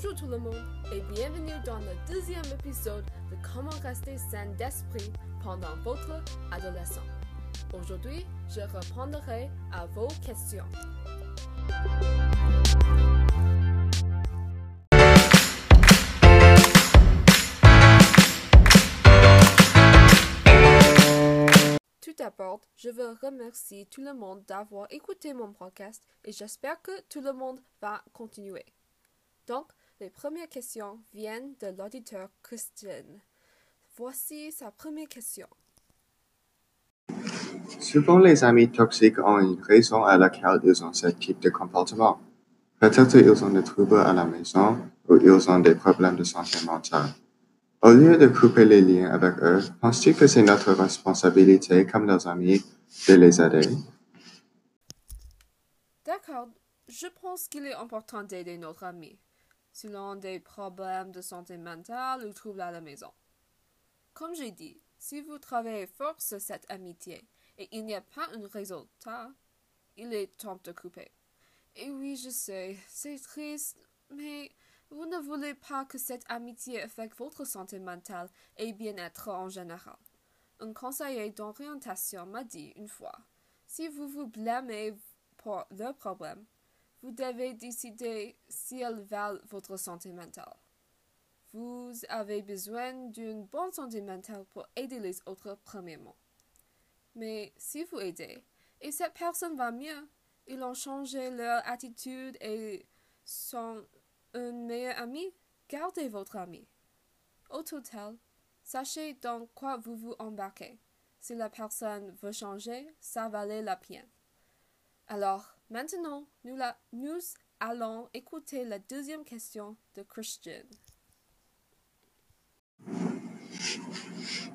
Bonjour tout le monde et bienvenue dans le deuxième épisode de Comment rester sain d'esprit pendant votre adolescence. Aujourd'hui, je répondrai à vos questions. Tout d'abord, je veux remercier tout le monde d'avoir écouté mon podcast et j'espère que tout le monde va continuer. Donc, les premières questions viennent de l'auditeur Christian. Voici sa première question. Souvent, les amis toxiques ont une raison à laquelle ils ont ce type de comportement. Peut-être ils ont des troubles à la maison ou ils ont des problèmes de santé mentale. Au lieu de couper les liens avec eux, penses-tu que c'est notre responsabilité comme leurs amis de les aider? D'accord, je pense qu'il est important d'aider notre ami s'ils ont des problèmes de santé mentale ou troubles à la maison. Comme j'ai dit, si vous travaillez fort sur cette amitié et il n'y a pas un résultat, il est temps de couper. Et oui, je sais, c'est triste, mais vous ne voulez pas que cette amitié affecte votre santé mentale et bien-être en général. Un conseiller d'orientation m'a dit une fois, si vous vous blâmez pour le problème, vous devez décider si elles valent votre santé mentale. Vous avez besoin d'une bonne santé mentale pour aider les autres premièrement. Mais si vous aidez et cette personne va mieux, ils ont changé leur attitude et sont un meilleur ami, gardez votre ami. Au total, sachez dans quoi vous vous embarquez. Si la personne veut changer, ça valait la peine. Alors, maintenant, nous, la, nous allons écouter la deuxième question de Christian.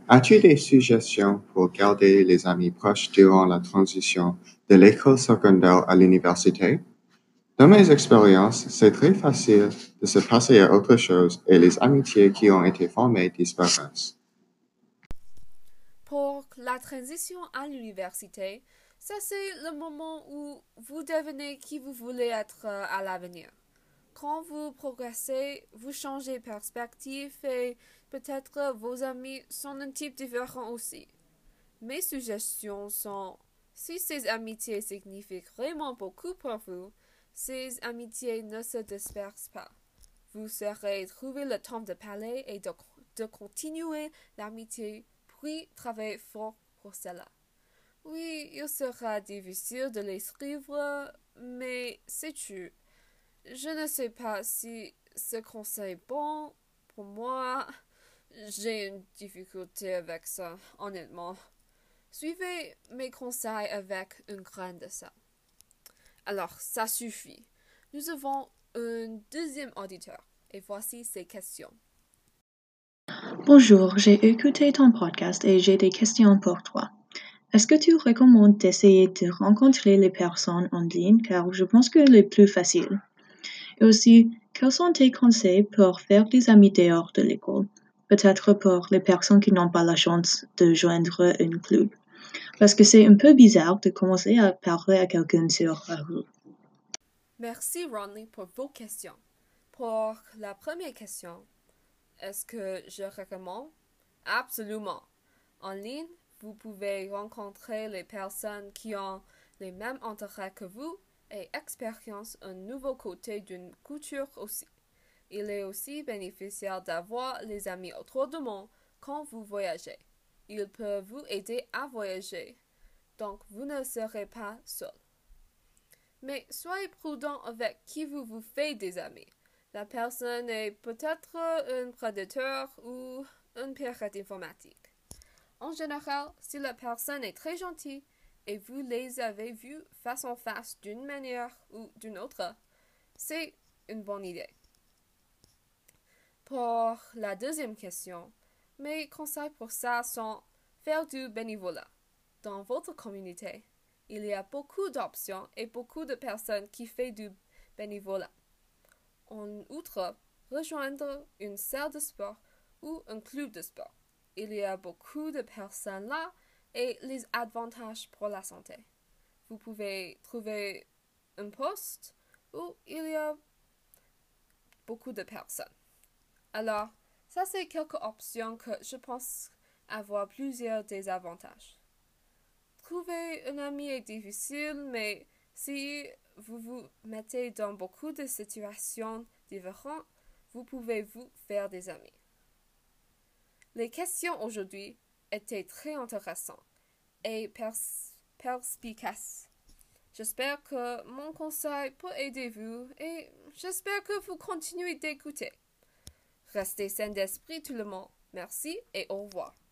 As-tu des suggestions pour garder les amis proches durant la transition de l'école secondaire à l'université? Dans mes expériences, c'est très facile de se passer à autre chose et les amitiés qui ont été formées disparaissent. Pour la transition à l'université, ça c'est le moment où vous devenez qui vous voulez être euh, à l'avenir. Quand vous progressez, vous changez perspective et peut-être vos amis sont un type différent aussi. Mes suggestions sont, si ces amitiés signifient vraiment beaucoup pour vous, ces amitiés ne se dispersent pas. Vous serez trouvé le temps de parler et de, de continuer l'amitié, puis travailler fort pour cela. Oui, il sera difficile de les suivre, mais sais-tu, je ne sais pas si ce conseil est bon pour moi. J'ai une difficulté avec ça, honnêtement. Suivez mes conseils avec un grain de ça. Alors, ça suffit. Nous avons un deuxième auditeur et voici ses questions. Bonjour, j'ai écouté ton podcast et j'ai des questions pour toi. Est-ce que tu recommandes d'essayer de rencontrer les personnes en ligne? Car je pense que c'est plus facile? Et aussi, quels sont tes conseils pour faire des amis dehors de l'école? Peut-être pour les personnes qui n'ont pas la chance de joindre un club. Parce que c'est un peu bizarre de commencer à parler à quelqu'un sur la rue. Merci Ronley pour vos questions. Pour la première question, est-ce que je recommande? Absolument. En ligne, vous pouvez rencontrer les personnes qui ont les mêmes intérêts que vous et expérience un nouveau côté d'une culture aussi. Il est aussi bénéficiaire d'avoir les amis autour de monde quand vous voyagez. Ils peuvent vous aider à voyager, donc vous ne serez pas seul. Mais soyez prudent avec qui vous vous faites des amis. La personne est peut-être un prédateur ou un pirate informatique. En général, si la personne est très gentille et vous les avez vus face en face d'une manière ou d'une autre, c'est une bonne idée. Pour la deuxième question, mes conseils pour ça sont faire du bénévolat. Dans votre communauté, il y a beaucoup d'options et beaucoup de personnes qui font du bénévolat. En outre, rejoindre une salle de sport ou un club de sport. Il y a beaucoup de personnes là et les avantages pour la santé. Vous pouvez trouver un poste où il y a beaucoup de personnes. Alors, ça c'est quelques options que je pense avoir plusieurs désavantages. Trouver un ami est difficile, mais si vous vous mettez dans beaucoup de situations différentes, vous pouvez vous faire des amis. Les questions aujourd'hui étaient très intéressantes et perspicaces. J'espère que mon conseil peut aider vous et j'espère que vous continuez d'écouter. Restez sain d'esprit tout le monde. Merci et au revoir.